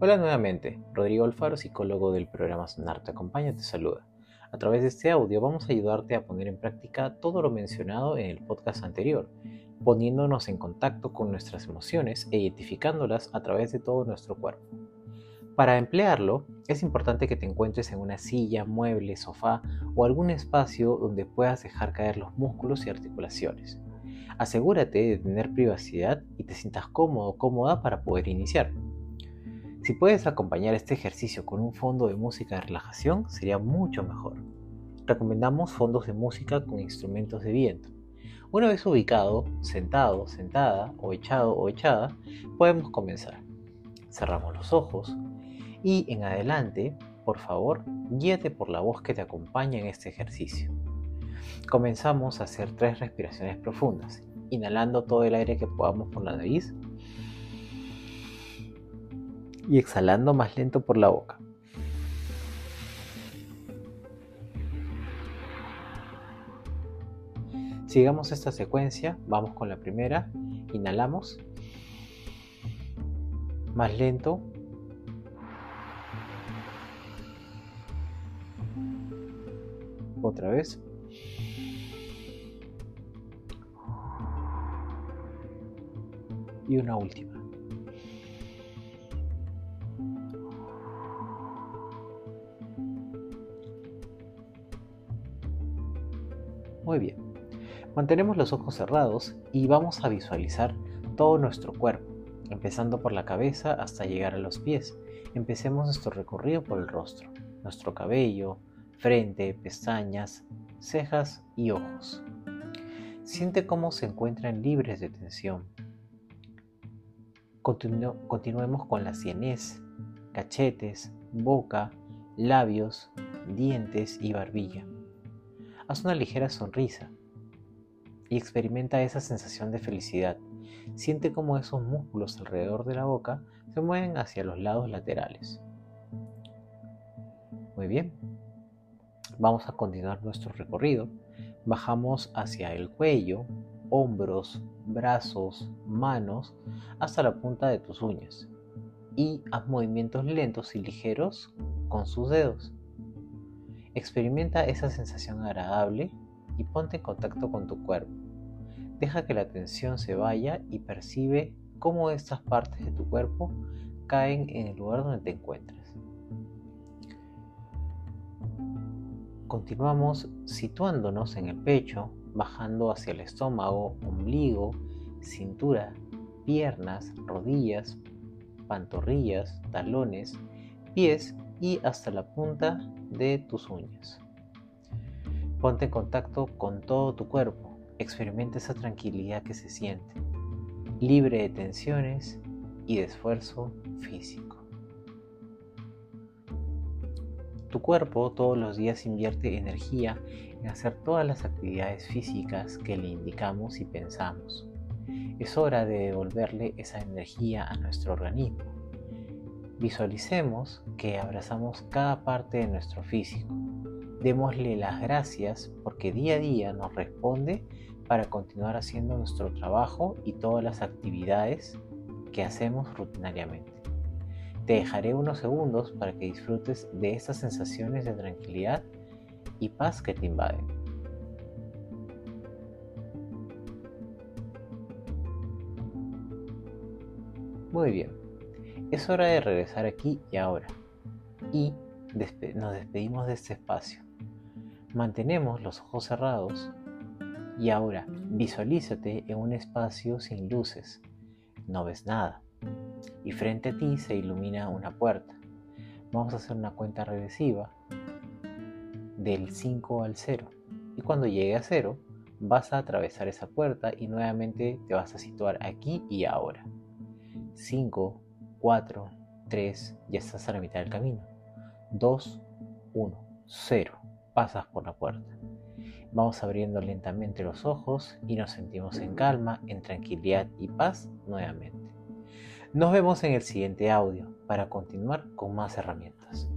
Hola nuevamente, Rodrigo Alfaro, psicólogo del programa Sonar Te Acompaña, te saluda. A través de este audio vamos a ayudarte a poner en práctica todo lo mencionado en el podcast anterior, poniéndonos en contacto con nuestras emociones e identificándolas a través de todo nuestro cuerpo. Para emplearlo, es importante que te encuentres en una silla, mueble, sofá o algún espacio donde puedas dejar caer los músculos y articulaciones. Asegúrate de tener privacidad y te sientas cómodo o cómoda para poder iniciar. Si puedes acompañar este ejercicio con un fondo de música de relajación, sería mucho mejor. Recomendamos fondos de música con instrumentos de viento. Una vez ubicado, sentado, sentada o echado o echada, podemos comenzar. Cerramos los ojos y en adelante, por favor, guíate por la voz que te acompaña en este ejercicio. Comenzamos a hacer tres respiraciones profundas, inhalando todo el aire que podamos por la nariz y exhalando más lento por la boca. Sigamos esta secuencia, vamos con la primera, inhalamos, más lento, otra vez. Y una última. Muy bien. Mantenemos los ojos cerrados y vamos a visualizar todo nuestro cuerpo, empezando por la cabeza hasta llegar a los pies. Empecemos nuestro recorrido por el rostro, nuestro cabello, frente, pestañas, cejas y ojos. Siente cómo se encuentran libres de tensión. continuemos con la sienes, cachetes, boca, labios, dientes y barbilla. Haz una ligera sonrisa y experimenta esa sensación de felicidad. Siente cómo esos músculos alrededor de la boca se mueven hacia los lados laterales. Muy bien. Vamos a continuar nuestro recorrido. Bajamos hacia el cuello, hombros, brazos, manos, hasta la punta de tus uñas. Y haz movimientos lentos y ligeros con sus dedos. Experimenta esa sensación agradable y ponte en contacto con tu cuerpo. Deja que la tensión se vaya y percibe cómo estas partes de tu cuerpo caen en el lugar donde te encuentras. Continuamos situándonos en el pecho, bajando hacia el estómago, ombligo, cintura, piernas, rodillas, pantorrillas, talones, pies y hasta la punta de tus uñas. Ponte en contacto con todo tu cuerpo, experimenta esa tranquilidad que se siente, libre de tensiones y de esfuerzo físico. Tu cuerpo todos los días invierte energía en hacer todas las actividades físicas que le indicamos y pensamos. Es hora de devolverle esa energía a nuestro organismo Visualicemos que abrazamos cada parte de nuestro físico. Démosle las gracias porque día a día nos responde para continuar haciendo nuestro trabajo y todas las actividades que hacemos rutinariamente. Te dejaré unos segundos para que disfrutes de esas sensaciones de tranquilidad y paz que te invaden. Muy bien. Es hora de regresar aquí y ahora. Y nos despedimos de este espacio. Mantenemos los ojos cerrados y ahora visualízate en un espacio sin luces. No ves nada. Y frente a ti se ilumina una puerta. Vamos a hacer una cuenta regresiva del 5 al 0. Y cuando llegue a 0, vas a atravesar esa puerta y nuevamente te vas a situar aquí y ahora. 5, 4, 3, ya estás a la mitad del camino. 2, 1, 0, pasas por la puerta. Vamos abriendo lentamente los ojos y nos sentimos en calma, en tranquilidad y paz nuevamente. Nos vemos en el siguiente audio para continuar con más herramientas.